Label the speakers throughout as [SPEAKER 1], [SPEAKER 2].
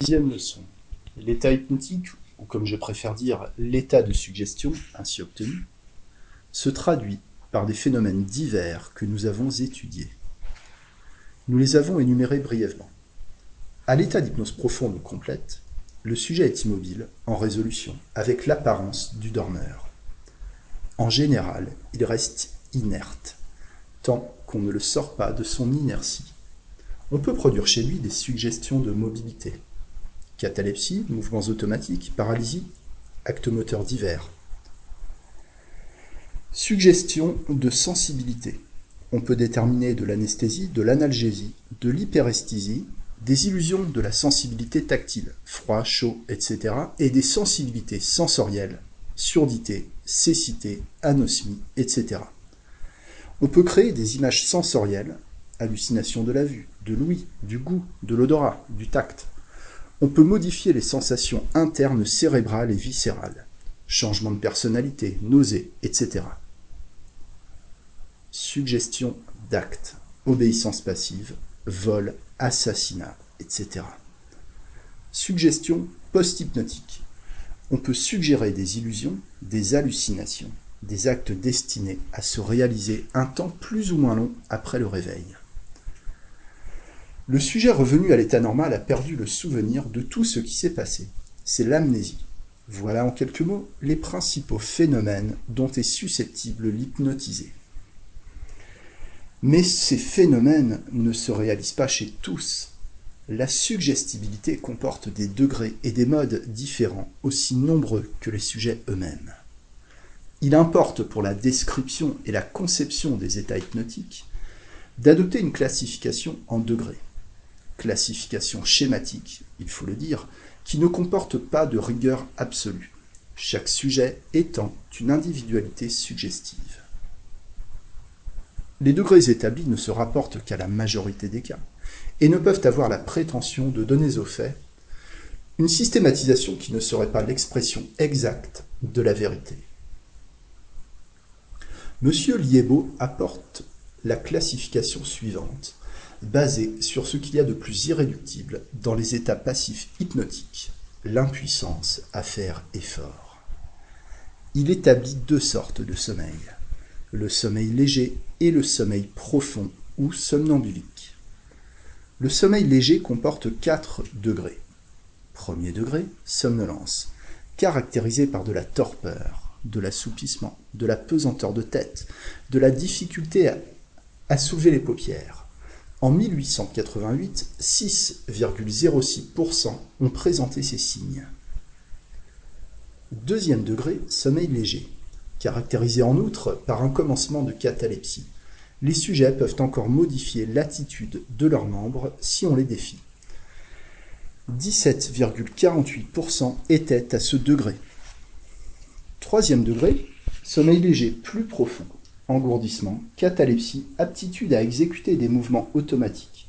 [SPEAKER 1] Sixième leçon. L'état hypnotique, ou comme je préfère dire l'état de suggestion ainsi obtenu, se traduit par des phénomènes divers que nous avons étudiés. Nous les avons énumérés brièvement. À l'état d'hypnose profonde ou complète, le sujet est immobile, en résolution, avec l'apparence du dormeur. En général, il reste inerte, tant qu'on ne le sort pas de son inertie. On peut produire chez lui des suggestions de mobilité. Catalepsie, mouvements automatiques, paralysie, actes moteurs divers. Suggestion de sensibilité. On peut déterminer de l'anesthésie, de l'analgésie, de l'hyperesthésie, des illusions de la sensibilité tactile, froid, chaud, etc., et des sensibilités sensorielles, surdité, cécité, anosmie, etc. On peut créer des images sensorielles, hallucination de la vue, de l'ouïe, du goût, de l'odorat, du tact. On peut modifier les sensations internes cérébrales et viscérales, changement de personnalité, nausées, etc. Suggestion d'actes, obéissance passive, vol, assassinat, etc. Suggestion post-hypnotique. On peut suggérer des illusions, des hallucinations, des actes destinés à se réaliser un temps plus ou moins long après le réveil. Le sujet revenu à l'état normal a perdu le souvenir de tout ce qui s'est passé. C'est l'amnésie. Voilà en quelques mots les principaux phénomènes dont est susceptible l'hypnotisé. Mais ces phénomènes ne se réalisent pas chez tous. La suggestibilité comporte des degrés et des modes différents, aussi nombreux que les sujets eux-mêmes. Il importe pour la description et la conception des états hypnotiques d'adopter une classification en degrés. Classification schématique, il faut le dire, qui ne comporte pas de rigueur absolue, chaque sujet étant une individualité suggestive. Les degrés établis ne se rapportent qu'à la majorité des cas et ne peuvent avoir la prétention de donner aux faits une systématisation qui ne serait pas l'expression exacte de la vérité. Monsieur Liebo apporte la classification suivante, basée sur ce qu'il y a de plus irréductible dans les états passifs hypnotiques, l'impuissance à faire effort. Il établit deux sortes de sommeil, le sommeil léger et le sommeil profond ou somnambulique. Le sommeil léger comporte quatre degrés. Premier degré, somnolence, caractérisé par de la torpeur, de l'assoupissement, de la pesanteur de tête, de la difficulté à soulever les paupières. En 1888, 6,06% ont présenté ces signes. Deuxième degré, sommeil léger, caractérisé en outre par un commencement de catalepsie. Les sujets peuvent encore modifier l'attitude de leurs membres si on les défie. 17,48% étaient à ce degré. Troisième degré, sommeil léger plus profond, engourdissement, catalepsie, aptitude à exécuter des mouvements automatiques.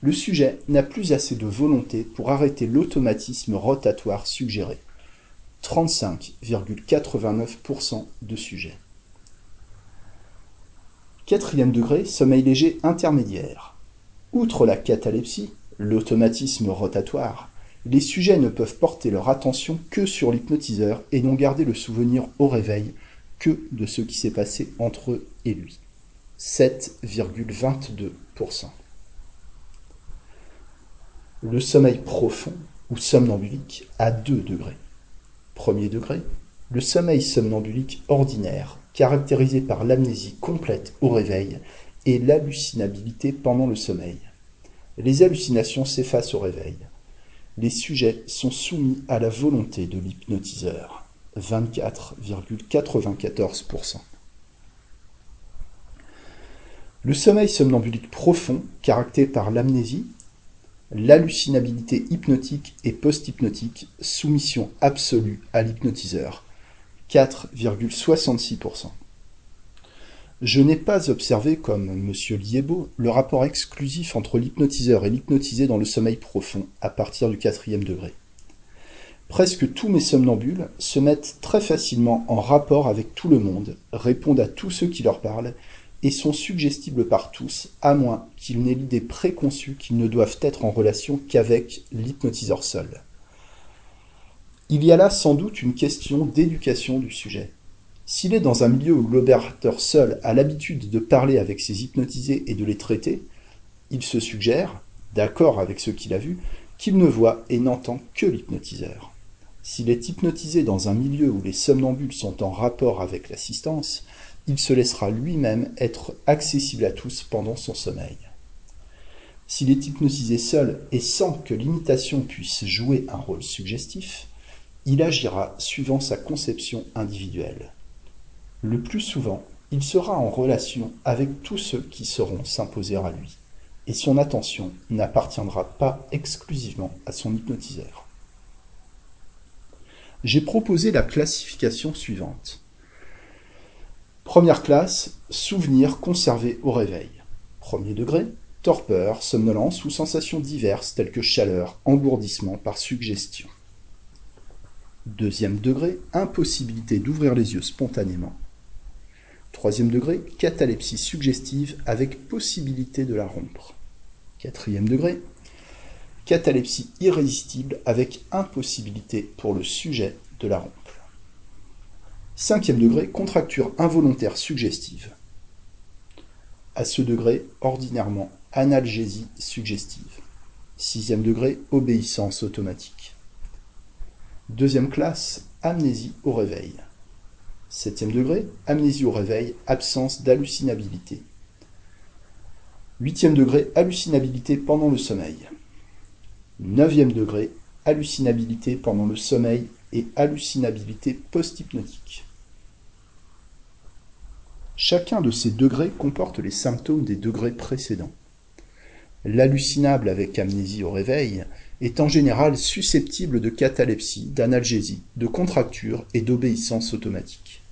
[SPEAKER 1] Le sujet n'a plus assez de volonté pour arrêter l'automatisme rotatoire suggéré. 35,89% de sujets. Quatrième degré, sommeil léger intermédiaire. Outre la catalepsie, l'automatisme rotatoire, les sujets ne peuvent porter leur attention que sur l'hypnotiseur et n'ont gardé le souvenir au réveil que de ce qui s'est passé entre eux et lui. 7,22%. Le sommeil profond ou somnambulique à 2 degrés. Premier degré, le sommeil somnambulique ordinaire, caractérisé par l'amnésie complète au réveil et l'hallucinabilité pendant le sommeil. Les hallucinations s'effacent au réveil les sujets sont soumis à la volonté de l'hypnotiseur. 24,94%. Le sommeil somnambulique profond, caractérisé par l'amnésie, l'hallucinabilité hypnotique et post-hypnotique, soumission absolue à l'hypnotiseur. 4,66%. Je n'ai pas observé, comme M. Liebo, le rapport exclusif entre l'hypnotiseur et l'hypnotisé dans le sommeil profond à partir du quatrième degré. Presque tous mes somnambules se mettent très facilement en rapport avec tout le monde, répondent à tous ceux qui leur parlent et sont suggestibles par tous, à moins qu'ils n'aient l'idée préconçue qu'ils ne doivent être en relation qu'avec l'hypnotiseur seul. Il y a là sans doute une question d'éducation du sujet. S'il est dans un milieu où l'opérateur seul a l'habitude de parler avec ses hypnotisés et de les traiter, il se suggère, d'accord avec ce qu'il a vu, qu'il ne voit et n'entend que l'hypnotiseur. S'il est hypnotisé dans un milieu où les somnambules sont en rapport avec l'assistance, il se laissera lui-même être accessible à tous pendant son sommeil. S'il est hypnotisé seul et sans que l'imitation puisse jouer un rôle suggestif, il agira suivant sa conception individuelle. Le plus souvent, il sera en relation avec tous ceux qui sauront s'imposer à lui, et son attention n'appartiendra pas exclusivement à son hypnotiseur. J'ai proposé la classification suivante. Première classe, souvenirs conservés au réveil. Premier degré, torpeur, somnolence ou sensations diverses telles que chaleur, engourdissement par suggestion. Deuxième degré, impossibilité d'ouvrir les yeux spontanément. Troisième degré, catalepsie suggestive avec possibilité de la rompre. Quatrième degré, catalepsie irrésistible avec impossibilité pour le sujet de la rompre. Cinquième degré, contracture involontaire suggestive. À ce degré, ordinairement, analgésie suggestive. Sixième degré, obéissance automatique. Deuxième classe, amnésie au réveil. Septième degré, amnésie au réveil, absence d'hallucinabilité. Huitième degré, hallucinabilité pendant le sommeil. Neuvième degré, hallucinabilité pendant le sommeil et hallucinabilité post-hypnotique. Chacun de ces degrés comporte les symptômes des degrés précédents. L'hallucinable avec amnésie au réveil est en général susceptible de catalepsie, d'analgésie, de contracture et d'obéissance automatique.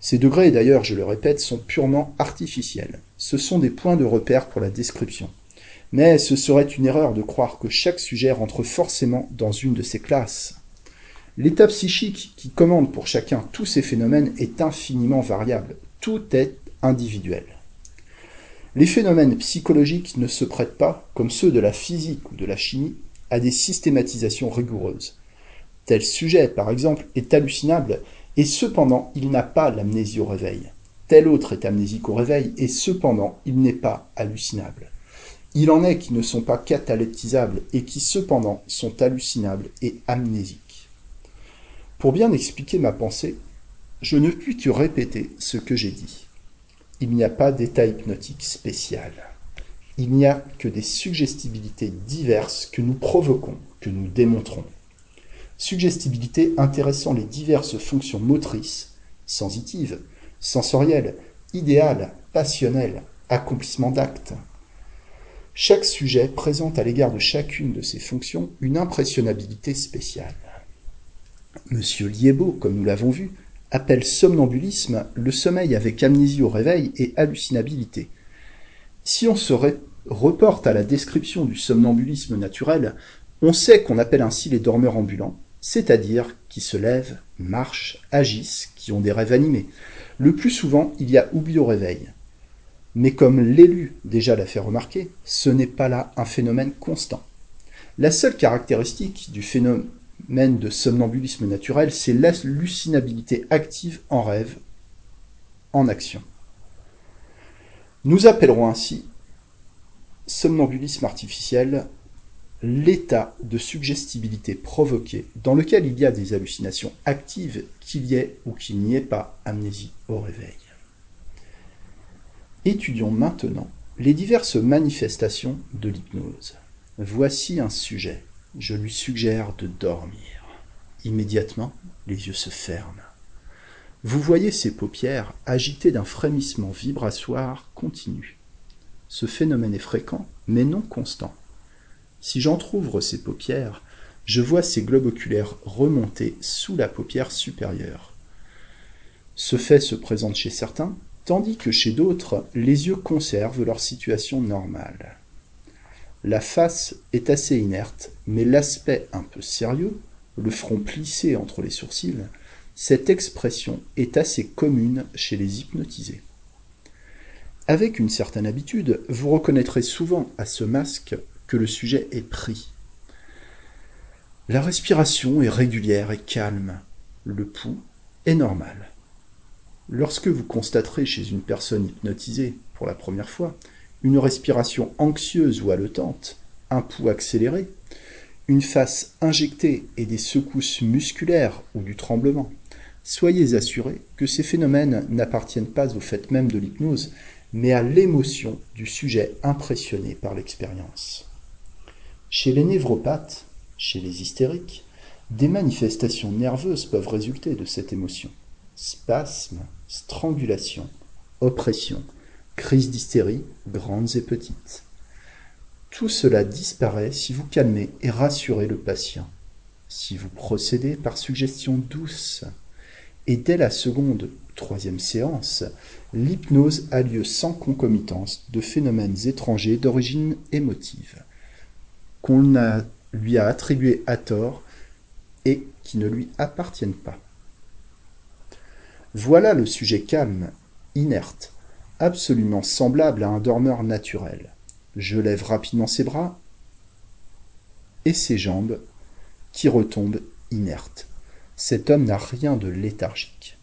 [SPEAKER 1] Ces degrés, d'ailleurs, je le répète, sont purement artificiels. Ce sont des points de repère pour la description. Mais ce serait une erreur de croire que chaque sujet rentre forcément dans une de ces classes. L'état psychique qui commande pour chacun tous ces phénomènes est infiniment variable. Tout est individuel. Les phénomènes psychologiques ne se prêtent pas, comme ceux de la physique ou de la chimie, à des systématisations rigoureuses. Tel sujet, par exemple, est hallucinable, et cependant il n'a pas l'amnésie au réveil. Tel autre est amnésique au réveil, et cependant il n'est pas hallucinable. Il en est qui ne sont pas cataleptisables, et qui cependant sont hallucinables et amnésiques. Pour bien expliquer ma pensée, je ne puis que répéter ce que j'ai dit. Il n'y a pas d'état hypnotique spécial. Il n'y a que des suggestibilités diverses que nous provoquons, que nous démontrons. Suggestibilité intéressant les diverses fonctions motrices, sensitives, sensorielles, idéales, passionnelles, accomplissement d'actes. Chaque sujet présente à l'égard de chacune de ces fonctions une impressionnabilité spéciale. Monsieur Liebo, comme nous l'avons vu, appelle somnambulisme le sommeil avec amnésie au réveil et hallucinabilité. Si on se reporte à la description du somnambulisme naturel, on sait qu'on appelle ainsi les dormeurs ambulants, c'est-à-dire qui se lèvent, marchent, agissent, qui ont des rêves animés. Le plus souvent, il y a oubli au réveil. Mais comme l'élu déjà l'a fait remarquer, ce n'est pas là un phénomène constant. La seule caractéristique du phénomène de somnambulisme naturel, c'est l'hallucinabilité active en rêve, en action. Nous appellerons ainsi somnambulisme artificiel l'état de suggestibilité provoqué dans lequel il y a des hallucinations actives, qu'il y ait ou qu'il n'y ait pas amnésie au réveil. Étudions maintenant les diverses manifestations de l'hypnose. Voici un sujet je lui suggère de dormir. Immédiatement, les yeux se ferment. Vous voyez ses paupières agitées d'un frémissement vibratoire continu. Ce phénomène est fréquent, mais non constant. Si j'entr'ouvre ses paupières, je vois ses globes oculaires remonter sous la paupière supérieure. Ce fait se présente chez certains, tandis que chez d'autres, les yeux conservent leur situation normale. La face est assez inerte, mais l'aspect un peu sérieux, le front plissé entre les sourcils, cette expression est assez commune chez les hypnotisés. Avec une certaine habitude, vous reconnaîtrez souvent à ce masque que le sujet est pris. La respiration est régulière et calme. Le pouls est normal. Lorsque vous constaterez chez une personne hypnotisée pour la première fois une respiration anxieuse ou haletante, un pouls accéléré, une face injectée et des secousses musculaires ou du tremblement, soyez assurés que ces phénomènes n'appartiennent pas au fait même de l'hypnose, mais à l'émotion du sujet impressionné par l'expérience. Chez les névropathes, chez les hystériques, des manifestations nerveuses peuvent résulter de cette émotion. Spasmes, strangulation, oppression, crises d'hystérie, grandes et petites. Tout cela disparaît si vous calmez et rassurez le patient, si vous procédez par suggestion douce. Et dès la seconde ou troisième séance, l'hypnose a lieu sans concomitance de phénomènes étrangers d'origine émotive, qu'on lui a attribués à tort et qui ne lui appartiennent pas. Voilà le sujet calme, inerte, absolument semblable à un dormeur naturel. Je lève rapidement ses bras et ses jambes qui retombent inertes. Cet homme n'a rien de léthargique.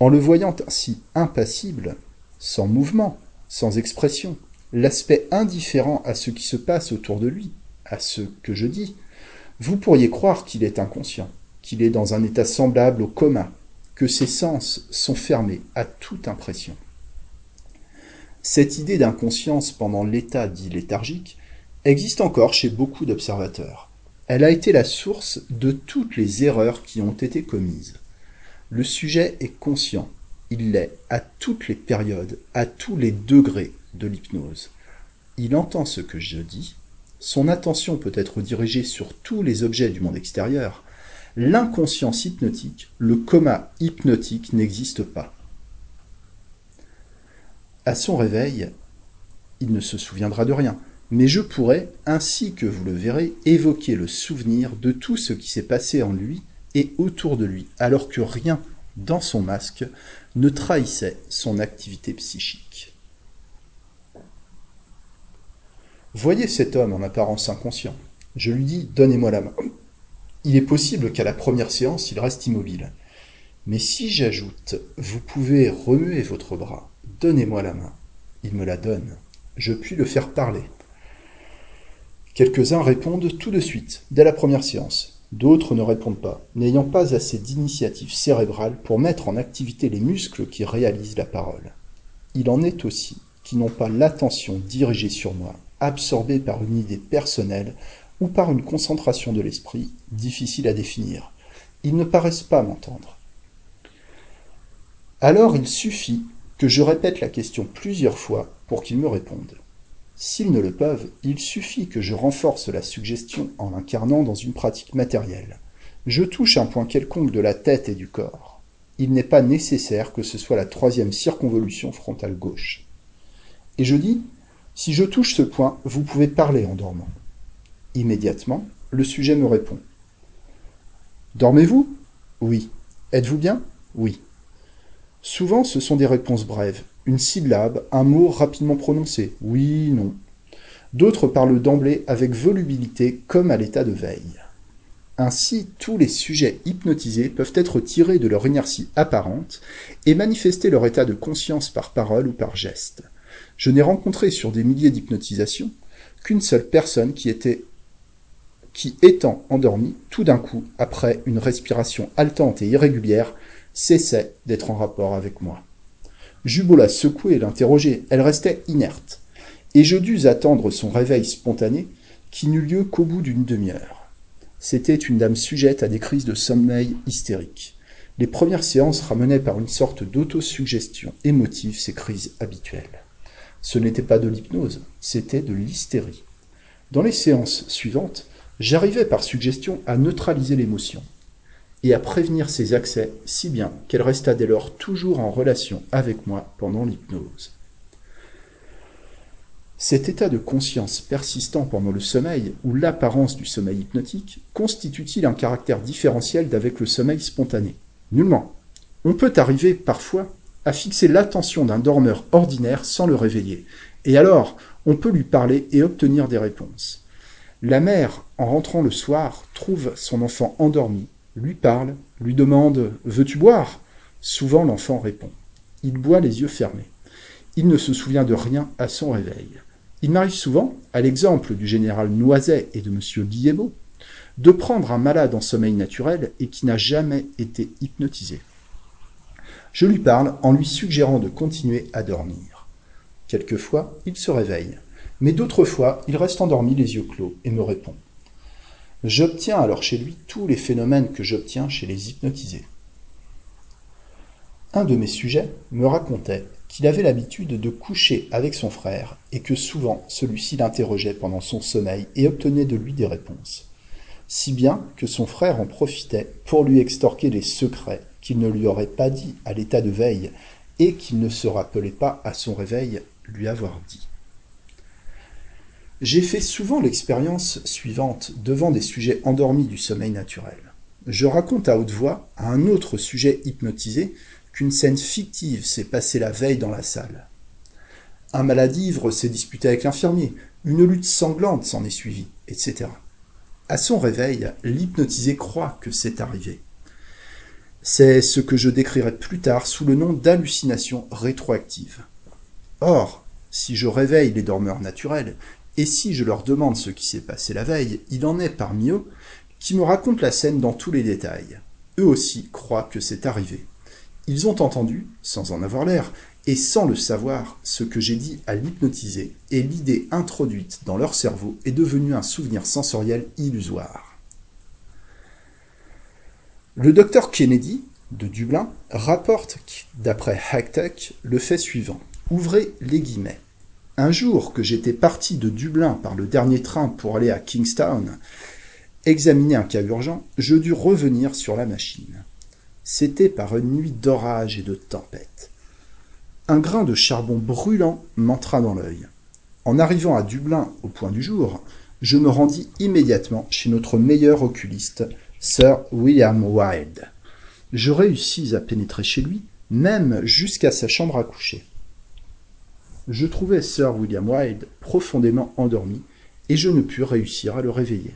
[SPEAKER 1] En le voyant ainsi impassible, sans mouvement, sans expression, l'aspect indifférent à ce qui se passe autour de lui, à ce que je dis, vous pourriez croire qu'il est inconscient, qu'il est dans un état semblable au coma, que ses sens sont fermés à toute impression. Cette idée d'inconscience pendant l'état dit léthargique existe encore chez beaucoup d'observateurs. Elle a été la source de toutes les erreurs qui ont été commises. Le sujet est conscient, il l'est à toutes les périodes, à tous les degrés de l'hypnose. Il entend ce que je dis, son attention peut être dirigée sur tous les objets du monde extérieur. L'inconscience hypnotique, le coma hypnotique n'existe pas. À son réveil, il ne se souviendra de rien, mais je pourrais, ainsi que vous le verrez, évoquer le souvenir de tout ce qui s'est passé en lui et autour de lui, alors que rien dans son masque ne trahissait son activité psychique. Voyez cet homme en apparence inconscient. Je lui dis Donnez-moi la main. Il est possible qu'à la première séance, il reste immobile. Mais si j'ajoute Vous pouvez remuer votre bras, Donnez-moi la main. Il me la donne. Je puis le faire parler. Quelques-uns répondent tout de suite, dès la première séance. D'autres ne répondent pas, n'ayant pas assez d'initiative cérébrale pour mettre en activité les muscles qui réalisent la parole. Il en est aussi qui n'ont pas l'attention dirigée sur moi, absorbée par une idée personnelle ou par une concentration de l'esprit difficile à définir. Ils ne paraissent pas m'entendre. Alors il suffit que je répète la question plusieurs fois pour qu'ils me répondent. S'ils ne le peuvent, il suffit que je renforce la suggestion en l'incarnant dans une pratique matérielle. Je touche un point quelconque de la tête et du corps. Il n'est pas nécessaire que ce soit la troisième circonvolution frontale gauche. Et je dis, si je touche ce point, vous pouvez parler en dormant. Immédiatement, le sujet me répond. Dormez-vous? Oui. Êtes-vous bien? Oui. Souvent, ce sont des réponses brèves, une syllabe, un mot rapidement prononcé, oui, non. D'autres parlent d'emblée avec volubilité comme à l'état de veille. Ainsi, tous les sujets hypnotisés peuvent être tirés de leur inertie apparente et manifester leur état de conscience par parole ou par geste. Je n'ai rencontré sur des milliers d'hypnotisations qu'une seule personne qui était qui étant endormie tout d'un coup après une respiration haletante et irrégulière cessait d'être en rapport avec moi. Beau la secouer et l'interroger, elle restait inerte, et je dus attendre son réveil spontané qui n'eut lieu qu'au bout d'une demi-heure. C'était une dame sujette à des crises de sommeil hystériques. Les premières séances ramenaient par une sorte d'autosuggestion émotive ces crises habituelles. Ce n'était pas de l'hypnose, c'était de l'hystérie. Dans les séances suivantes, j'arrivais par suggestion à neutraliser l'émotion, et à prévenir ses accès, si bien qu'elle resta dès lors toujours en relation avec moi pendant l'hypnose. Cet état de conscience persistant pendant le sommeil, ou l'apparence du sommeil hypnotique, constitue-t-il un caractère différentiel d'avec le sommeil spontané? Nullement. On peut arriver parfois à fixer l'attention d'un dormeur ordinaire sans le réveiller. Et alors, on peut lui parler et obtenir des réponses. La mère, en rentrant le soir, trouve son enfant endormi, lui parle, lui demande Veux-tu boire? Souvent l'enfant répond. Il boit les yeux fermés. Il ne se souvient de rien à son réveil. Il m'arrive souvent, à l'exemple du général Noiset et de M. Guillemot, de prendre un malade en sommeil naturel et qui n'a jamais été hypnotisé. Je lui parle en lui suggérant de continuer à dormir. Quelquefois, il se réveille, mais d'autres fois, il reste endormi les yeux clos et me répond. J'obtiens alors chez lui tous les phénomènes que j'obtiens chez les hypnotisés. Un de mes sujets me racontait qu'il avait l'habitude de coucher avec son frère et que souvent celui-ci l'interrogeait pendant son sommeil et obtenait de lui des réponses. Si bien que son frère en profitait pour lui extorquer les secrets qu'il ne lui aurait pas dit à l'état de veille et qu'il ne se rappelait pas à son réveil lui avoir dit. J'ai fait souvent l'expérience suivante devant des sujets endormis du sommeil naturel. Je raconte à haute voix à un autre sujet hypnotisé qu'une scène fictive s'est passée la veille dans la salle. Un malade ivre s'est disputé avec l'infirmier, une lutte sanglante s'en est suivie, etc. À son réveil, l'hypnotisé croit que c'est arrivé. C'est ce que je décrirai plus tard sous le nom d'hallucination rétroactive. Or, si je réveille les dormeurs naturels, et si je leur demande ce qui s'est passé la veille, il en est parmi eux qui me racontent la scène dans tous les détails. Eux aussi croient que c'est arrivé. Ils ont entendu, sans en avoir l'air, et sans le savoir, ce que j'ai dit à l'hypnotisé, et l'idée introduite dans leur cerveau est devenue un souvenir sensoriel illusoire. Le docteur Kennedy, de Dublin, rapporte, d'après Hacktuck, le fait suivant. Ouvrez les guillemets. Un jour que j'étais parti de Dublin par le dernier train pour aller à Kingstown, examiner un cas urgent, je dus revenir sur la machine. C'était par une nuit d'orage et de tempête. Un grain de charbon brûlant m'entra dans l'œil. En arrivant à Dublin au point du jour, je me rendis immédiatement chez notre meilleur oculiste, Sir William Wilde. Je réussis à pénétrer chez lui, même jusqu'à sa chambre à coucher. Je trouvais Sir William Wilde profondément endormi, et je ne pus réussir à le réveiller.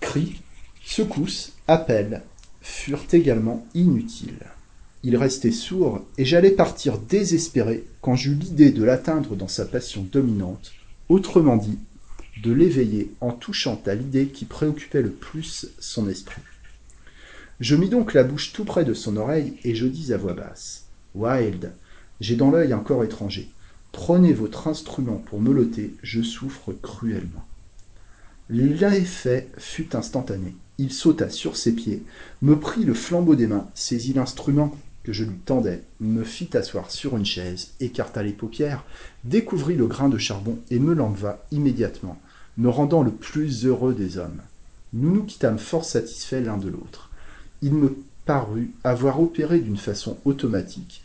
[SPEAKER 1] Cris, secousses, appels, furent également inutiles. Il restait sourd, et j'allais partir désespéré quand j'eus l'idée de l'atteindre dans sa passion dominante, autrement dit, de l'éveiller en touchant à l'idée qui préoccupait le plus son esprit. Je mis donc la bouche tout près de son oreille, et je dis à voix basse. Wild, j'ai dans l'œil un corps étranger. Prenez votre instrument pour me loter, je souffre cruellement. L'effet fut instantané. Il sauta sur ses pieds, me prit le flambeau des mains, saisit l'instrument que je lui tendais, me fit asseoir sur une chaise, écarta les paupières, découvrit le grain de charbon et me l'enleva immédiatement, me rendant le plus heureux des hommes. Nous nous quittâmes fort satisfaits l'un de l'autre. Il me parut avoir opéré d'une façon automatique,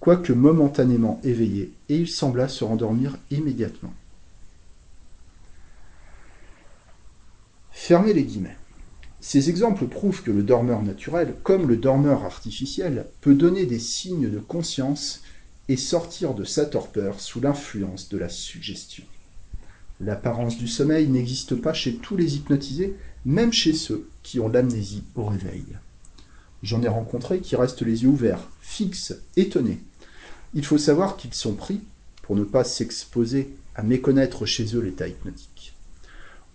[SPEAKER 1] quoique momentanément éveillé, et il sembla se rendormir immédiatement. Fermez les guillemets. Ces exemples prouvent que le dormeur naturel, comme le dormeur artificiel, peut donner des signes de conscience et sortir de sa torpeur sous l'influence de la suggestion. L'apparence du sommeil n'existe pas chez tous les hypnotisés, même chez ceux qui ont l'amnésie au réveil. J'en ai rencontré qui restent les yeux ouverts, fixes, étonnés. Il faut savoir qu'ils sont pris, pour ne pas s'exposer à méconnaître chez eux l'état hypnotique.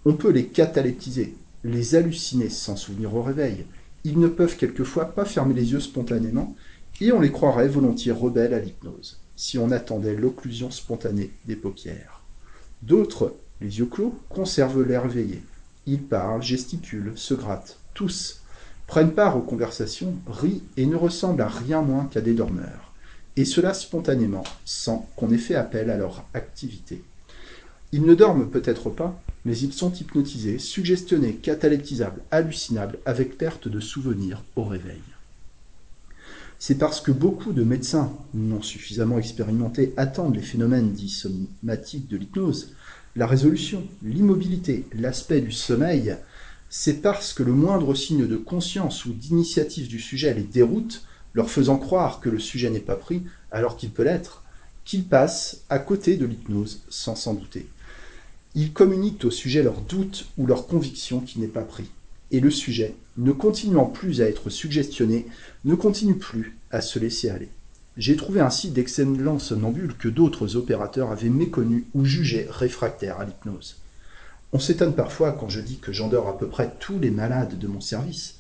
[SPEAKER 1] On peut les cataleptiser, les halluciner sans souvenir au réveil. Ils ne peuvent quelquefois pas fermer les yeux spontanément, et on les croirait volontiers rebelles à l'hypnose, si on attendait l'occlusion spontanée des paupières. D'autres, les yeux clos, conservent l'air éveillé. Ils parlent, gesticulent, se grattent, tous, prennent part aux conversations, rient et ne ressemblent à rien moins qu'à des dormeurs. Et cela spontanément, sans qu'on ait fait appel à leur activité. Ils ne dorment peut-être pas, mais ils sont hypnotisés, suggestionnés, cataleptisables, hallucinables, avec perte de souvenirs au réveil. C'est parce que beaucoup de médecins non suffisamment expérimentés attendent les phénomènes dits somatiques de l'hypnose, la résolution, l'immobilité, l'aspect du sommeil, c'est parce que le moindre signe de conscience ou d'initiative du sujet les déroute, leur faisant croire que le sujet n'est pas pris alors qu'il peut l'être, qu'ils passent à côté de l'hypnose sans s'en douter. Ils communiquent au sujet leurs doutes ou leur conviction qui n'est pas pris. Et le sujet, ne continuant plus à être suggestionné, ne continue plus à se laisser aller. J'ai trouvé ainsi d'excellents somnambules que d'autres opérateurs avaient méconnus ou jugés réfractaires à l'hypnose. On s'étonne parfois quand je dis que j'endors à peu près tous les malades de mon service.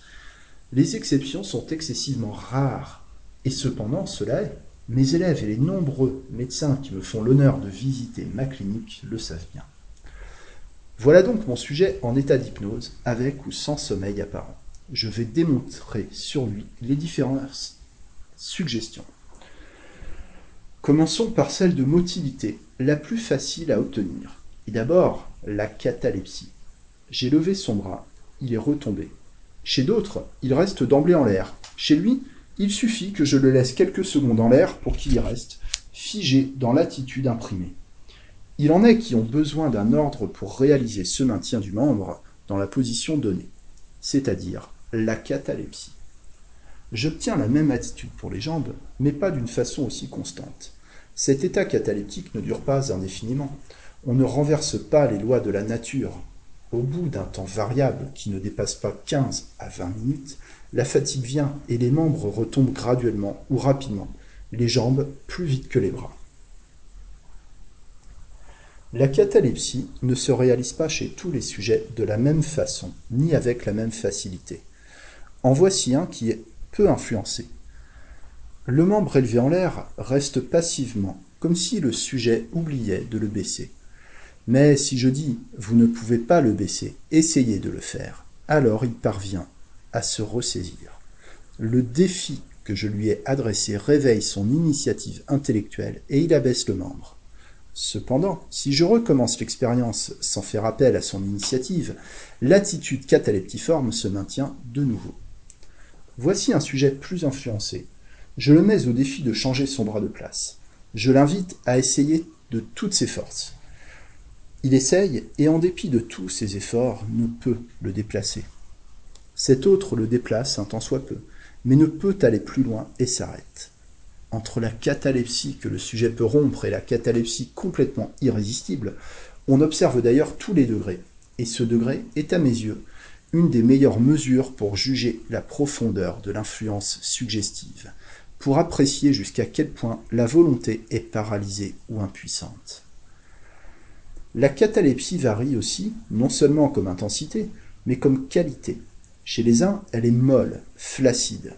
[SPEAKER 1] Les exceptions sont excessivement rares, et cependant cela est. Mes élèves et les nombreux médecins qui me font l'honneur de visiter ma clinique le savent bien. Voilà donc mon sujet en état d'hypnose, avec ou sans sommeil apparent. Je vais démontrer sur lui les différentes suggestions. Commençons par celle de motilité, la plus facile à obtenir. Et d'abord, la catalepsie. J'ai levé son bras, il est retombé. Chez d'autres, il reste d'emblée en l'air. Chez lui, il suffit que je le laisse quelques secondes en l'air pour qu'il y reste, figé dans l'attitude imprimée. Il en est qui ont besoin d'un ordre pour réaliser ce maintien du membre dans la position donnée, c'est-à-dire la catalepsie. J'obtiens la même attitude pour les jambes, mais pas d'une façon aussi constante. Cet état cataleptique ne dure pas indéfiniment. On ne renverse pas les lois de la nature. Au bout d'un temps variable qui ne dépasse pas 15 à 20 minutes, la fatigue vient et les membres retombent graduellement ou rapidement, les jambes plus vite que les bras. La catalepsie ne se réalise pas chez tous les sujets de la même façon, ni avec la même facilité. En voici un qui est peu influencé. Le membre élevé en l'air reste passivement, comme si le sujet oubliait de le baisser. Mais si je dis vous ne pouvez pas le baisser, essayez de le faire, alors il parvient à se ressaisir. Le défi que je lui ai adressé réveille son initiative intellectuelle et il abaisse le membre. Cependant, si je recommence l'expérience sans faire appel à son initiative, l'attitude cataleptiforme se maintient de nouveau. Voici un sujet plus influencé. Je le mets au défi de changer son bras de place. Je l'invite à essayer de toutes ses forces. Il essaye et en dépit de tous ses efforts ne peut le déplacer. Cet autre le déplace un tant soit peu, mais ne peut aller plus loin et s'arrête. Entre la catalepsie que le sujet peut rompre et la catalepsie complètement irrésistible, on observe d'ailleurs tous les degrés, et ce degré est à mes yeux une des meilleures mesures pour juger la profondeur de l'influence suggestive, pour apprécier jusqu'à quel point la volonté est paralysée ou impuissante. La catalepsie varie aussi, non seulement comme intensité, mais comme qualité. Chez les uns, elle est molle, flaccide.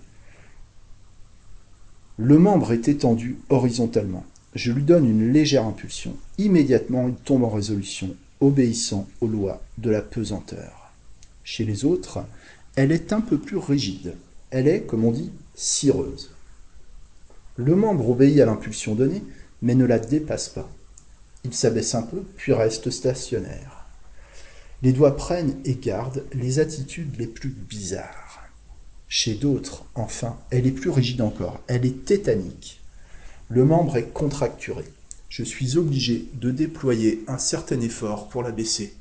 [SPEAKER 1] Le membre est étendu horizontalement. Je lui donne une légère impulsion. Immédiatement, il tombe en résolution, obéissant aux lois de la pesanteur. Chez les autres, elle est un peu plus rigide. Elle est, comme on dit, cireuse. Le membre obéit à l'impulsion donnée, mais ne la dépasse pas. Il s'abaisse un peu, puis reste stationnaire. Les doigts prennent et gardent les attitudes les plus bizarres. Chez d'autres, enfin, elle est plus rigide encore, elle est tétanique. Le membre est contracturé. Je suis obligé de déployer un certain effort pour la baisser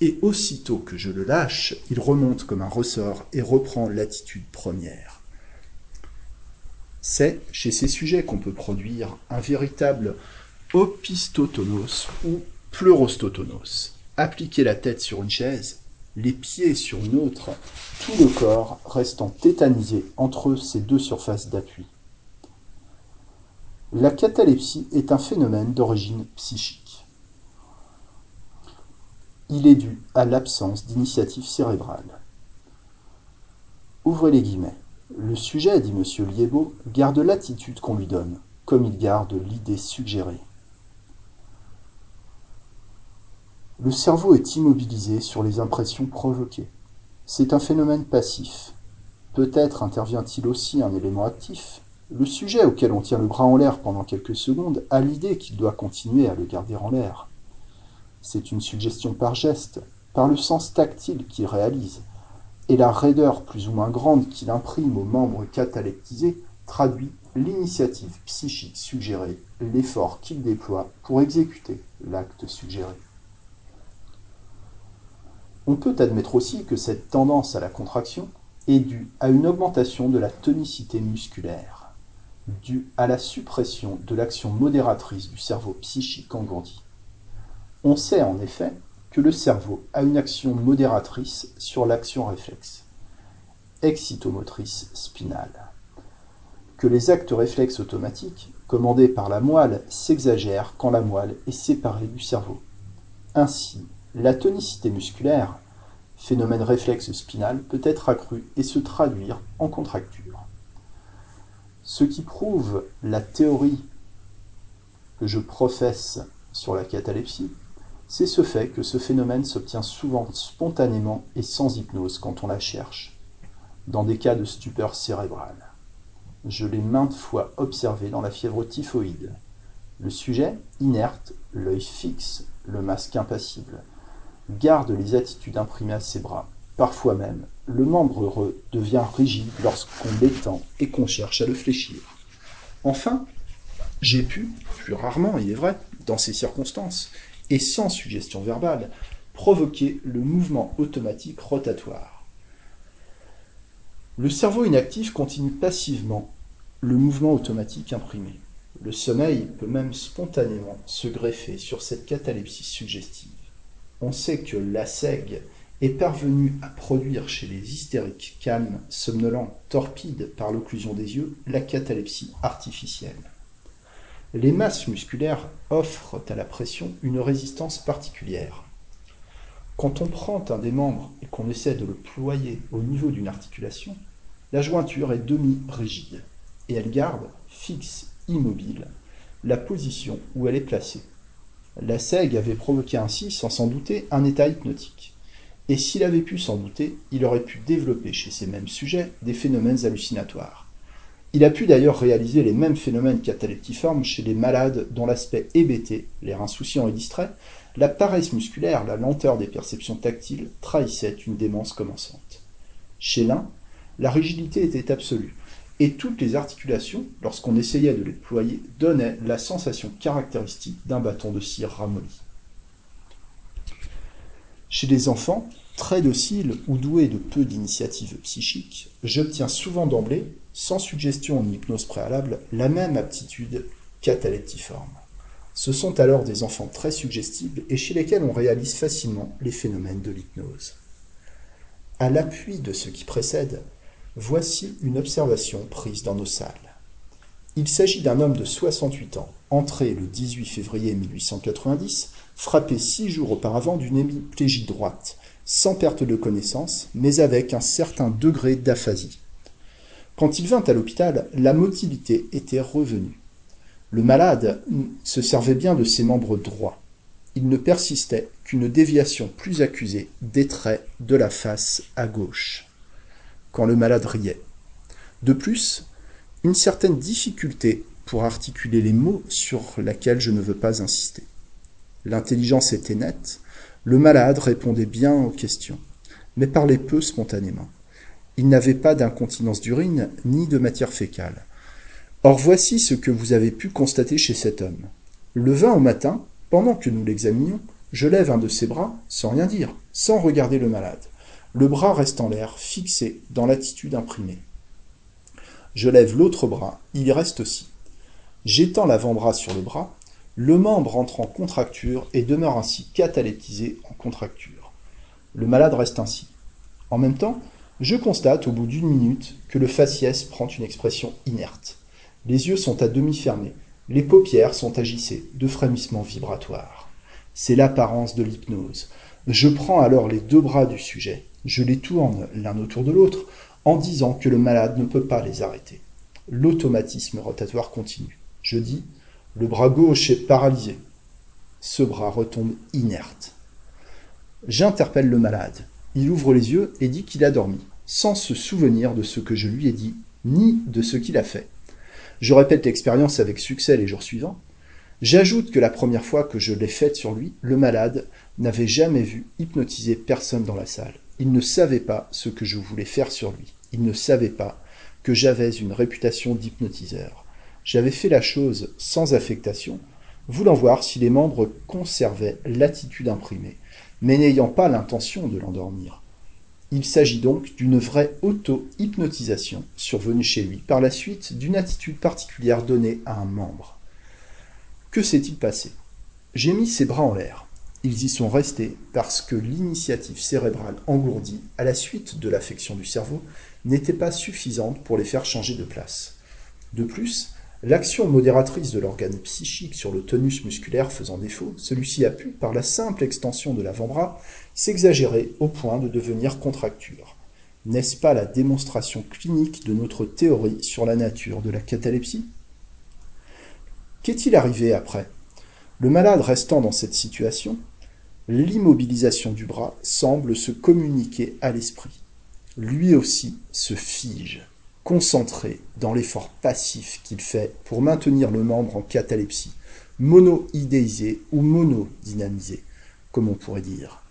[SPEAKER 1] et aussitôt que je le lâche, il remonte comme un ressort et reprend l'attitude première. C'est chez ces sujets qu'on peut produire un véritable opistotonos ou pleurostotonos. Appliquer la tête sur une chaise, les pieds sur une autre, tout le corps restant tétanisé entre ces deux surfaces d'appui. La catalepsie est un phénomène d'origine psychique il est dû à l'absence d'initiative cérébrale. Ouvrez les guillemets. Le sujet, dit M. Liébeau, garde l'attitude qu'on lui donne, comme il garde l'idée suggérée. Le cerveau est immobilisé sur les impressions provoquées. C'est un phénomène passif. Peut-être intervient-il aussi un élément actif. Le sujet auquel on tient le bras en l'air pendant quelques secondes a l'idée qu'il doit continuer à le garder en l'air. C'est une suggestion par geste, par le sens tactile qu'il réalise, et la raideur plus ou moins grande qu'il imprime aux membres cataleptisés traduit l'initiative psychique suggérée, l'effort qu'il déploie pour exécuter l'acte suggéré. On peut admettre aussi que cette tendance à la contraction, est due à une augmentation de la tonicité musculaire, due à la suppression de l'action modératrice du cerveau psychique engourdi. On sait en effet que le cerveau a une action modératrice sur l'action réflexe, excitomotrice spinale, que les actes réflexes automatiques commandés par la moelle s'exagèrent quand la moelle est séparée du cerveau. Ainsi, la tonicité musculaire, phénomène réflexe spinal, peut être accrue et se traduire en contracture. Ce qui prouve la théorie que je professe sur la catalepsie, c'est ce fait que ce phénomène s'obtient souvent spontanément et sans hypnose quand on la cherche, dans des cas de stupeur cérébrale. Je l'ai maintes fois observé dans la fièvre typhoïde. Le sujet, inerte, l'œil fixe, le masque impassible, garde les attitudes imprimées à ses bras. Parfois même, le membre heureux devient rigide lorsqu'on l'étend et qu'on cherche à le fléchir. Enfin, j'ai pu, plus rarement il est vrai, dans ces circonstances, et sans suggestion verbale, provoquer le mouvement automatique rotatoire. Le cerveau inactif continue passivement le mouvement automatique imprimé. Le sommeil peut même spontanément se greffer sur cette catalepsie suggestive. On sait que l'ASEG est parvenu à produire chez les hystériques calmes, somnolents, torpides par l'occlusion des yeux, la catalepsie artificielle. Les masses musculaires offrent à la pression une résistance particulière. Quand on prend un des membres et qu'on essaie de le ployer au niveau d'une articulation, la jointure est demi-rigide et elle garde, fixe, immobile, la position où elle est placée. La SEG avait provoqué ainsi, sans s'en douter, un état hypnotique. Et s'il avait pu s'en douter, il aurait pu développer chez ces mêmes sujets des phénomènes hallucinatoires. Il a pu d'ailleurs réaliser les mêmes phénomènes cataleptiformes chez les malades dont l'aspect hébété, l'air insouciant et distrait, la paresse musculaire, la lenteur des perceptions tactiles trahissaient une démence commençante. Chez l'un, la rigidité était absolue, et toutes les articulations, lorsqu'on essayait de les déployer, donnaient la sensation caractéristique d'un bâton de cire ramolli. Chez les enfants, très dociles ou doués de peu d'initiatives psychiques, j'obtiens souvent d'emblée, sans suggestion ni hypnose préalable, la même aptitude cataleptiforme. Ce sont alors des enfants très suggestibles et chez lesquels on réalise facilement les phénomènes de l'hypnose. À l'appui de ce qui précède, Voici une observation prise dans nos salles. Il s'agit d'un homme de 68 ans, entré le 18 février 1890, frappé six jours auparavant d'une hémiplégie droite, sans perte de connaissance, mais avec un certain degré d'aphasie. Quand il vint à l'hôpital, la motilité était revenue. Le malade se servait bien de ses membres droits. Il ne persistait qu'une déviation plus accusée des traits de la face à gauche le malade riait. De plus, une certaine difficulté pour articuler les mots sur laquelle je ne veux pas insister. L'intelligence était nette, le malade répondait bien aux questions, mais parlait peu spontanément. Il n'avait pas d'incontinence d'urine ni de matière fécale. Or voici ce que vous avez pu constater chez cet homme. Le 20 au matin, pendant que nous l'examinions, je lève un de ses bras, sans rien dire, sans regarder le malade. Le bras reste en l'air, fixé dans l'attitude imprimée. Je lève l'autre bras, il y reste aussi. J'étends l'avant-bras sur le bras, le membre entre en contracture et demeure ainsi cataleptisé en contracture. Le malade reste ainsi. En même temps, je constate au bout d'une minute que le faciès prend une expression inerte. Les yeux sont à demi fermés, les paupières sont agissées de frémissements vibratoires. C'est l'apparence de l'hypnose. Je prends alors les deux bras du sujet, je les tourne l'un autour de l'autre en disant que le malade ne peut pas les arrêter. L'automatisme rotatoire continue. Je dis, le bras gauche est paralysé. Ce bras retombe inerte. J'interpelle le malade. Il ouvre les yeux et dit qu'il a dormi, sans se souvenir de ce que je lui ai dit, ni de ce qu'il a fait. Je répète l'expérience avec succès les jours suivants. J'ajoute que la première fois que je l'ai faite sur lui, le malade n'avait jamais vu hypnotiser personne dans la salle. Il ne savait pas ce que je voulais faire sur lui. Il ne savait pas que j'avais une réputation d'hypnotiseur. J'avais fait la chose sans affectation, voulant voir si les membres conservaient l'attitude imprimée, mais n'ayant pas l'intention de l'endormir. Il s'agit donc d'une vraie auto-hypnotisation survenue chez lui par la suite d'une attitude particulière donnée à un membre. Que s'est-il passé? J'ai mis ses bras en l'air. Ils y sont restés parce que l'initiative cérébrale engourdie à la suite de l'affection du cerveau n'était pas suffisante pour les faire changer de place. De plus, L'action modératrice de l'organe psychique sur le tonus musculaire faisant défaut, celui-ci a pu, par la simple extension de l'avant-bras, s'exagérer au point de devenir contracture. N'est-ce pas la démonstration clinique de notre théorie sur la nature de la catalepsie? Qu'est-il arrivé après? Le malade restant dans cette situation, l'immobilisation du bras semble se communiquer à l'esprit. Lui aussi se fige concentré dans l'effort passif qu'il fait pour maintenir le membre en catalepsie, mono-idéisé ou monodynamisé, comme on pourrait dire.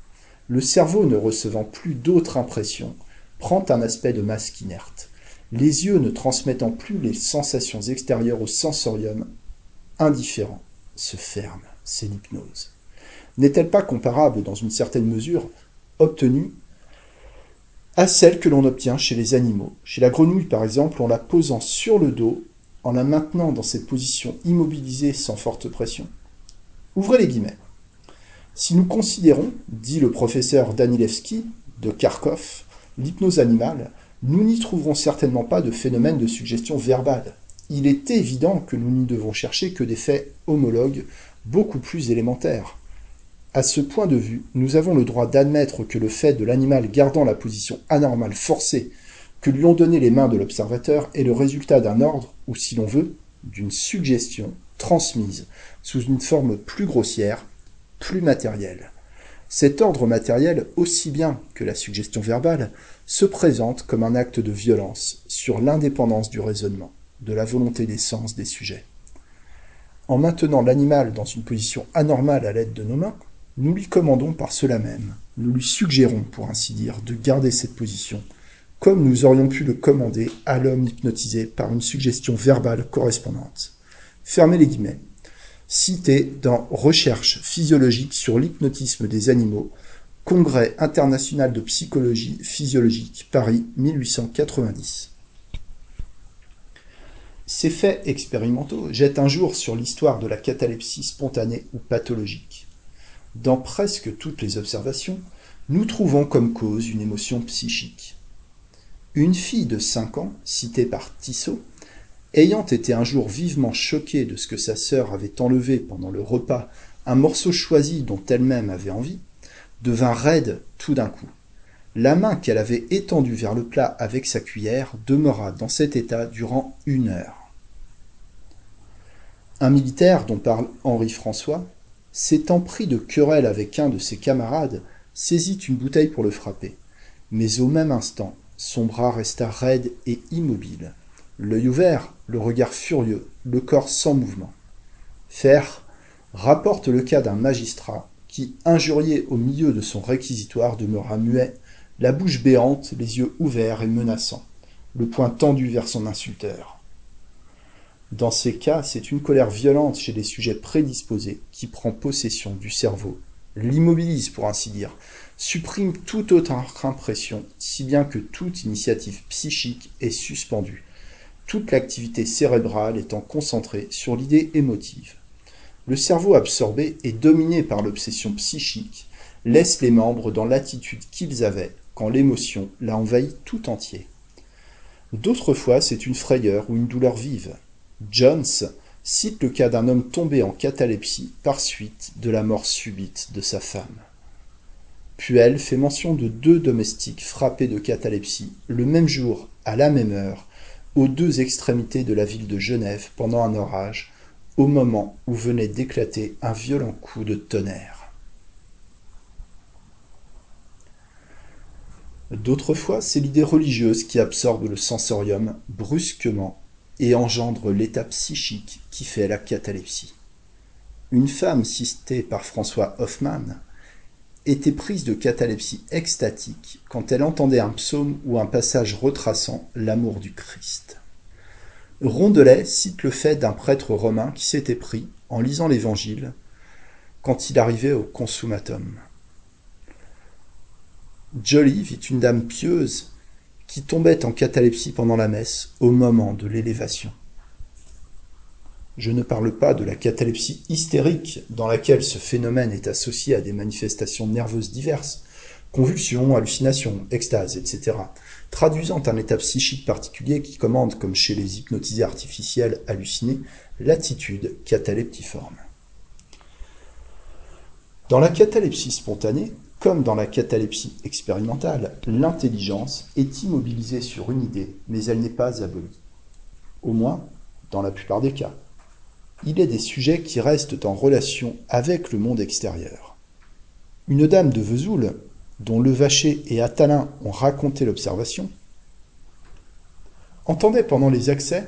[SPEAKER 1] Le cerveau, ne recevant plus d'autres impressions, prend un aspect de masque inerte. Les yeux ne transmettant plus les sensations extérieures au sensorium, indifférent, se ferment. C'est l'hypnose. N'est-elle pas comparable, dans une certaine mesure, obtenue à celle que l'on obtient chez les animaux? Chez la grenouille, par exemple, en la posant sur le dos, en la maintenant dans cette position immobilisée sans forte pression. Ouvrez les guillemets. Si nous considérons, dit le professeur Danilevski de Kharkov, l'hypnose animale, nous n'y trouverons certainement pas de phénomène de suggestion verbale. Il est évident que nous n'y devons chercher que des faits homologues beaucoup plus élémentaires. À ce point de vue, nous avons le droit d'admettre que le fait de l'animal gardant la position anormale forcée que lui ont donné les mains de l'observateur est le résultat d'un ordre, ou si l'on veut, d'une suggestion transmise sous une forme plus grossière, plus matérielle. Cet ordre matériel, aussi bien que la suggestion verbale, se présente comme un acte de violence sur l'indépendance du raisonnement, de la volonté des sens des sujets. En maintenant l'animal dans une position anormale à l'aide de nos mains, nous lui commandons par cela même, nous lui suggérons, pour ainsi dire, de garder cette position, comme nous aurions pu le commander à l'homme hypnotisé par une suggestion verbale correspondante. Fermez les guillemets. Cité dans Recherche physiologique sur l'hypnotisme des animaux, Congrès international de psychologie physiologique, Paris 1890. Ces faits expérimentaux jettent un jour sur l'histoire de la catalepsie spontanée ou pathologique. Dans presque toutes les observations, nous trouvons comme cause une émotion psychique. Une fille de 5 ans, citée par Tissot, ayant été un jour vivement choquée de ce que sa sœur avait enlevé pendant le repas un morceau choisi dont elle-même avait envie, devint raide tout d'un coup. La main qu'elle avait étendue vers le plat avec sa cuillère demeura dans cet état durant une heure. Un militaire dont parle Henri François s'étant pris de querelle avec un de ses camarades, saisit une bouteille pour le frapper. Mais au même instant, son bras resta raide et immobile, l'œil ouvert, le regard furieux, le corps sans mouvement. Fer rapporte le cas d'un magistrat qui, injurié au milieu de son réquisitoire, demeura muet, la bouche béante, les yeux ouverts et menaçants, le poing tendu vers son insulteur. Dans ces cas, c'est une colère violente chez les sujets prédisposés qui prend possession du cerveau, l'immobilise pour ainsi dire, supprime toute autre impression, si bien que toute initiative psychique est suspendue, toute l'activité cérébrale étant concentrée sur l'idée émotive. Le cerveau absorbé et dominé par l'obsession psychique laisse les membres dans l'attitude qu'ils avaient quand l'émotion l'a envahi tout entier. D'autres fois, c'est une frayeur ou une douleur vive, Jones cite le cas d'un homme tombé en catalepsie par suite de la mort subite de sa femme. Puel fait mention de deux domestiques frappés de catalepsie le même jour, à la même heure, aux deux extrémités de la ville de Genève pendant un orage, au moment où venait d'éclater un violent coup de tonnerre. D'autres fois, c'est l'idée religieuse qui absorbe le sensorium brusquement et engendre l'état psychique qui fait la catalepsie. Une femme citée par François Hoffmann était prise de catalepsie extatique quand elle entendait un psaume ou un passage retraçant l'amour du Christ. Rondelet cite le fait d'un prêtre romain qui s'était pris, en lisant l'Évangile, quand il arrivait au consummatum. Jolie vit une dame pieuse qui tombait en catalepsie pendant la messe au moment de l'élévation. Je ne parle pas de la catalepsie hystérique dans laquelle ce phénomène est associé à des manifestations nerveuses diverses, convulsions, hallucinations, extases, etc., traduisant un état psychique particulier qui commande, comme chez les hypnotisés artificiels hallucinés, l'attitude cataleptiforme. Dans la catalepsie spontanée, comme dans la catalepsie expérimentale, l'intelligence est immobilisée sur une idée, mais elle n'est pas abolie. Au moins, dans la plupart des cas. Il est des sujets qui restent en relation avec le monde extérieur. Une dame de Vesoul, dont Levaché et Attalin ont raconté l'observation, entendait pendant les accès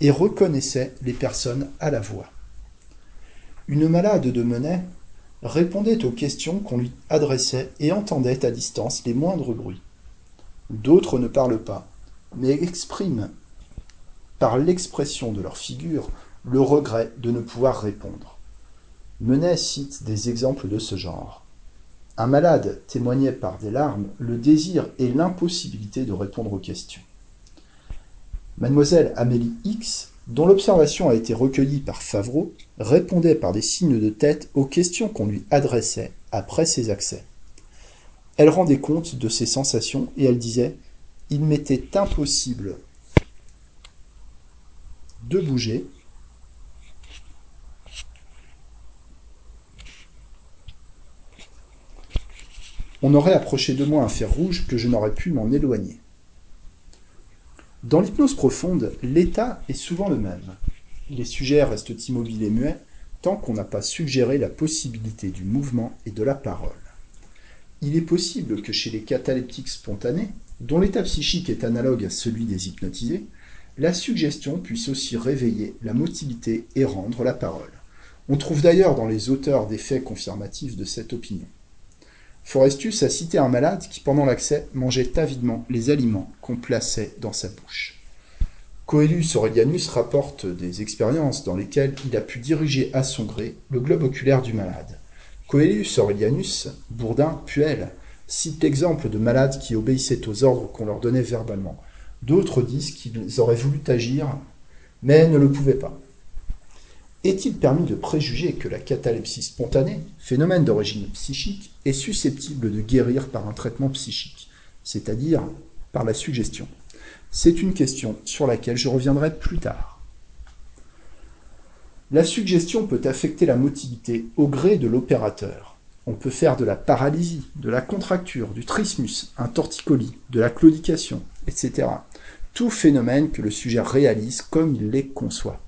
[SPEAKER 1] et reconnaissait les personnes à la voix. Une malade de Menet répondait aux questions qu'on lui adressait et entendait à distance les moindres bruits. D'autres ne parlent pas, mais expriment par l'expression de leur figure le regret de ne pouvoir répondre. Menet cite des exemples de ce genre. Un malade témoignait par des larmes le désir et l'impossibilité de répondre aux questions. Mademoiselle Amélie X, dont l'observation a été recueillie par Favreau, répondait par des signes de tête aux questions qu'on lui adressait après ses accès. Elle rendait compte de ses sensations et elle disait Il m'était impossible de bouger. On aurait approché de moi un fer rouge que je n'aurais pu m'en éloigner. Dans l'hypnose profonde, l'état est souvent le même. Les sujets restent immobiles et muets tant qu'on n'a pas suggéré la possibilité du mouvement et de la parole. Il est possible que chez les cataleptiques spontanés, dont l'état psychique est analogue à celui des hypnotisés, la suggestion puisse aussi réveiller la motilité et rendre la parole. On trouve d'ailleurs dans les auteurs des faits confirmatifs de cette opinion. Forestus a cité un malade qui, pendant l'accès, mangeait avidement les aliments qu'on plaçait dans sa bouche. Coelus Aurelianus rapporte des expériences dans lesquelles il a pu diriger à son gré le globe oculaire du malade. Coelus Aurelianus, Bourdin, Puel cite l'exemple de malades qui obéissaient aux ordres qu'on leur donnait verbalement. D'autres disent qu'ils auraient voulu agir, mais ne le pouvaient pas. Est-il permis de préjuger que la catalepsie spontanée, phénomène d'origine psychique, est susceptible de guérir par un traitement psychique, c'est-à-dire par la suggestion? C'est une question sur laquelle je reviendrai plus tard. La suggestion peut affecter la motilité au gré de l'opérateur. On peut faire de la paralysie, de la contracture, du trismus, un torticolis, de la claudication, etc. Tout phénomène que le sujet réalise comme il les conçoit.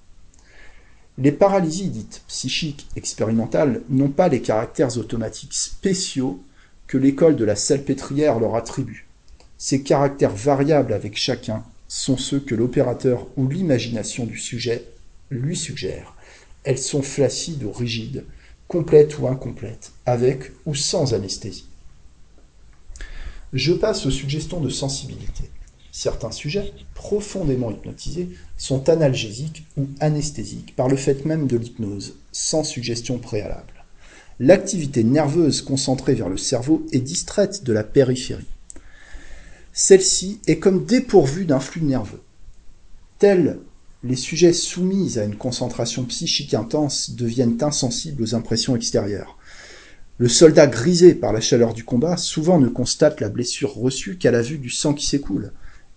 [SPEAKER 1] Les paralysies dites psychiques expérimentales n'ont pas les caractères automatiques spéciaux que l'école de la salpêtrière leur attribue. Ces caractères variables avec chacun sont ceux que l'opérateur ou l'imagination du sujet lui suggère. Elles sont flacides ou rigides, complètes ou incomplètes, avec ou sans anesthésie. Je passe aux suggestions de sensibilité. Certains sujets, profondément hypnotisés, sont analgésiques ou anesthésiques par le fait même de l'hypnose, sans suggestion préalable. L'activité nerveuse concentrée vers le cerveau est distraite de la périphérie. Celle-ci est comme dépourvue d'un flux nerveux. Tels les sujets soumis à une concentration psychique intense deviennent insensibles aux impressions extérieures. Le soldat grisé par la chaleur du combat souvent ne constate la blessure reçue qu'à la vue du sang qui s'écoule.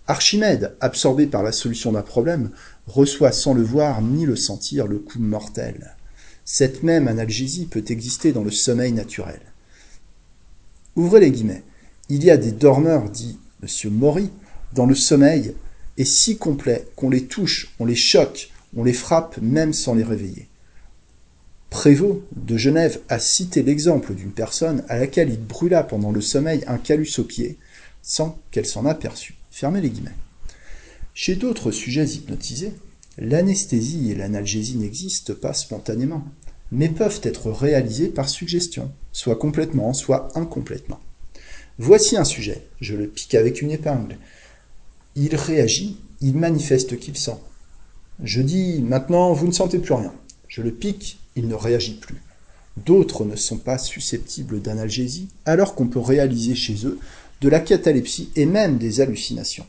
[SPEAKER 1] Archimède, absorbé par la solution d'un problème, reçoit sans le voir ni le sentir le coup mortel. Cette même analgésie peut exister dans le sommeil naturel. Ouvrez les guillemets. Il y a des dormeurs, dit M. Maury, dans le sommeil, est si complet qu'on les touche, on les choque, on les frappe même sans les réveiller. Prévost de Genève a cité l'exemple d'une personne à laquelle il brûla pendant le sommeil un calus au pied, sans qu'elle s'en aperçût. Fermez les guillemets. Chez d'autres sujets hypnotisés, l'anesthésie et l'analgésie n'existent pas spontanément, mais peuvent être réalisées par suggestion, soit complètement, soit incomplètement. Voici un sujet, je le pique avec une épingle. Il réagit, il manifeste qu'il sent. Je dis maintenant, vous ne sentez plus rien. Je le pique, il ne réagit plus. D'autres ne sont pas susceptibles d'analgésie, alors qu'on peut réaliser chez eux de la catalepsie et même des hallucinations.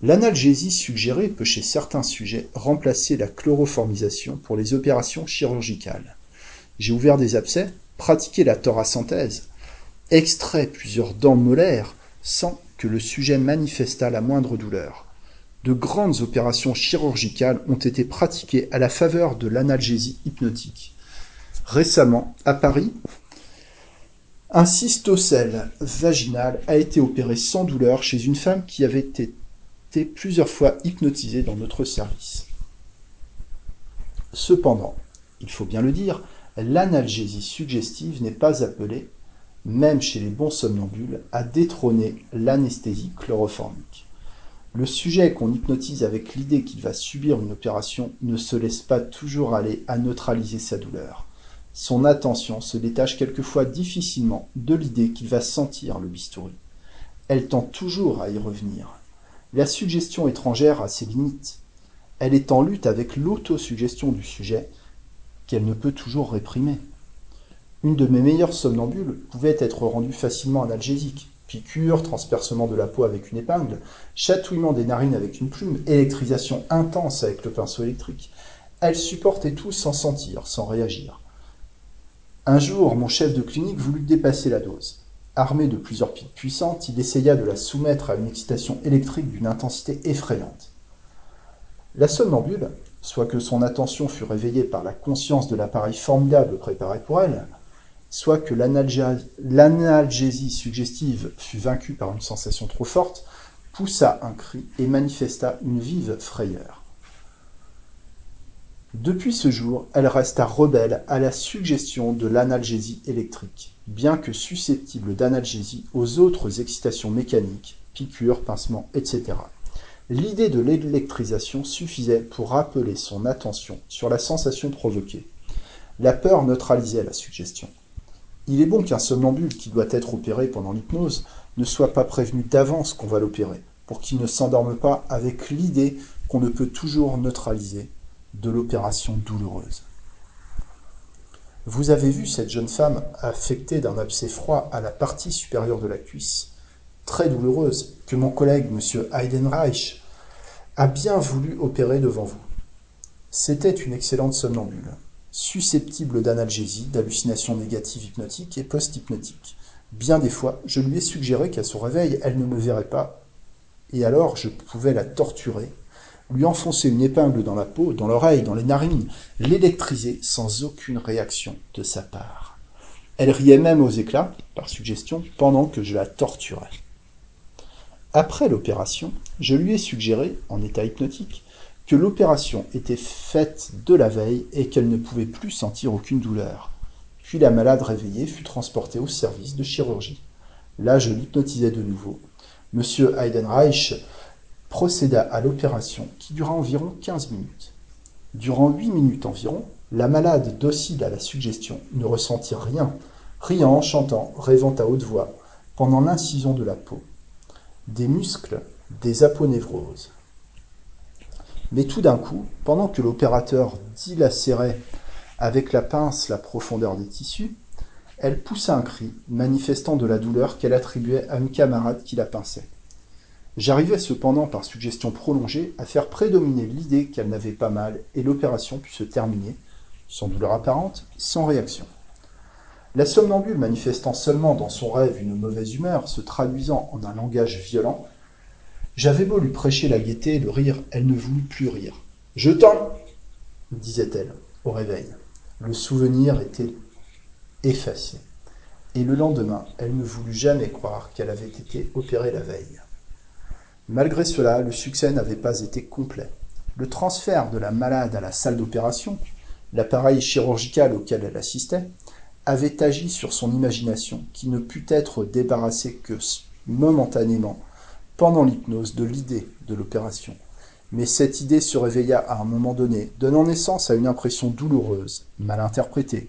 [SPEAKER 1] L'analgésie suggérée peut chez certains sujets remplacer la chloroformisation pour les opérations chirurgicales. J'ai ouvert des abcès, pratiqué la thoracentèse, extrait plusieurs dents molaires sans que le sujet manifestât la moindre douleur. De grandes opérations chirurgicales ont été pratiquées à la faveur de l'analgésie hypnotique. Récemment, à Paris, un cystocèle vaginal a été opéré sans douleur chez une femme qui avait été plusieurs fois hypnotisée dans notre service. Cependant, il faut bien le dire, l'analgésie suggestive n'est pas appelée, même chez les bons somnambules, à détrôner l'anesthésie chloroformique. Le sujet qu'on hypnotise avec l'idée qu'il va subir une opération ne se laisse pas toujours aller à neutraliser sa douleur. Son attention se détache quelquefois difficilement de l'idée qu'il va sentir le bistouri. Elle tend toujours à y revenir. La suggestion étrangère a ses limites. Elle est en lutte avec l'autosuggestion du sujet qu'elle ne peut toujours réprimer. Une de mes meilleures somnambules pouvait être rendue facilement analgésique. Piqûre, transpercement de la peau avec une épingle, chatouillement des narines avec une plume, électrisation intense avec le pinceau électrique. Elle supportait tout sans sentir, sans réagir. Un jour, mon chef de clinique voulut dépasser la dose. Armé de plusieurs piles puissantes, il essaya de la soumettre à une excitation électrique d'une intensité effrayante. La somnambule, soit que son attention fût réveillée par la conscience de l'appareil formidable préparé pour elle, soit que l'analgésie suggestive fut vaincue par une sensation trop forte, poussa un cri et manifesta une vive frayeur. Depuis ce jour, elle resta rebelle à la suggestion de l'analgésie électrique, bien que susceptible d'analgésie aux autres excitations mécaniques, piqûres, pincements, etc. L'idée de l'électrisation suffisait pour rappeler son attention sur la sensation provoquée. La peur neutralisait la suggestion. Il est bon qu'un somnambule qui doit être opéré pendant l'hypnose ne soit pas prévenu d'avance qu'on va l'opérer, pour qu'il ne s'endorme pas avec l'idée qu'on ne peut toujours neutraliser de l'opération douloureuse. Vous avez vu cette jeune femme affectée d'un abcès froid à la partie supérieure de la cuisse, très douloureuse, que mon collègue, M. Heidenreich, a bien voulu opérer devant vous. C'était une excellente somnambule, susceptible d'analgésie, d'hallucinations négatives hypnotiques et post-hypnotiques. Bien des fois, je lui ai suggéré qu'à son réveil, elle ne me verrait pas, et alors je pouvais la torturer lui enfoncer une épingle dans la peau, dans l'oreille, dans les narines, l'électriser sans aucune réaction de sa part. Elle riait même aux éclats, par suggestion, pendant que je la torturais. Après l'opération, je lui ai suggéré, en état hypnotique, que l'opération était faite de la veille et qu'elle ne pouvait plus sentir aucune douleur. Puis la malade réveillée fut transportée au service de chirurgie. Là, je l'hypnotisais de nouveau. Monsieur Heidenreich procéda à l'opération qui dura environ 15 minutes. Durant 8 minutes environ, la malade, docile à la suggestion, ne ressentit rien, riant, chantant, rêvant à haute voix, pendant l'incision de la peau. Des muscles, des aponevroses. Mais tout d'un coup, pendant que l'opérateur dilacérait avec la pince la profondeur des tissus, elle poussa un cri, manifestant de la douleur qu'elle attribuait à une camarade qui la pinçait. J'arrivais cependant, par suggestion prolongée, à faire prédominer l'idée qu'elle n'avait pas mal et l'opération put se terminer, sans douleur apparente, sans réaction. La somnambule manifestant seulement dans son rêve une mauvaise humeur, se traduisant en un langage violent, j'avais beau lui prêcher la gaieté et le rire, elle ne voulut plus rire. Je t'en disait-elle au réveil. Le souvenir était effacé. Et le lendemain, elle ne voulut jamais croire qu'elle avait été opérée la veille. Malgré cela, le succès n'avait pas été complet. Le transfert de la malade à la salle d'opération, l'appareil chirurgical auquel elle assistait, avait agi sur son imagination qui ne put être débarrassée que momentanément pendant l'hypnose de l'idée de l'opération. Mais cette idée se réveilla à un moment donné, donnant naissance à une impression douloureuse, mal interprétée,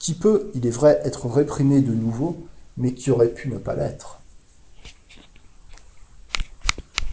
[SPEAKER 1] qui peut, il est vrai, être réprimée de nouveau, mais qui aurait pu ne pas l'être.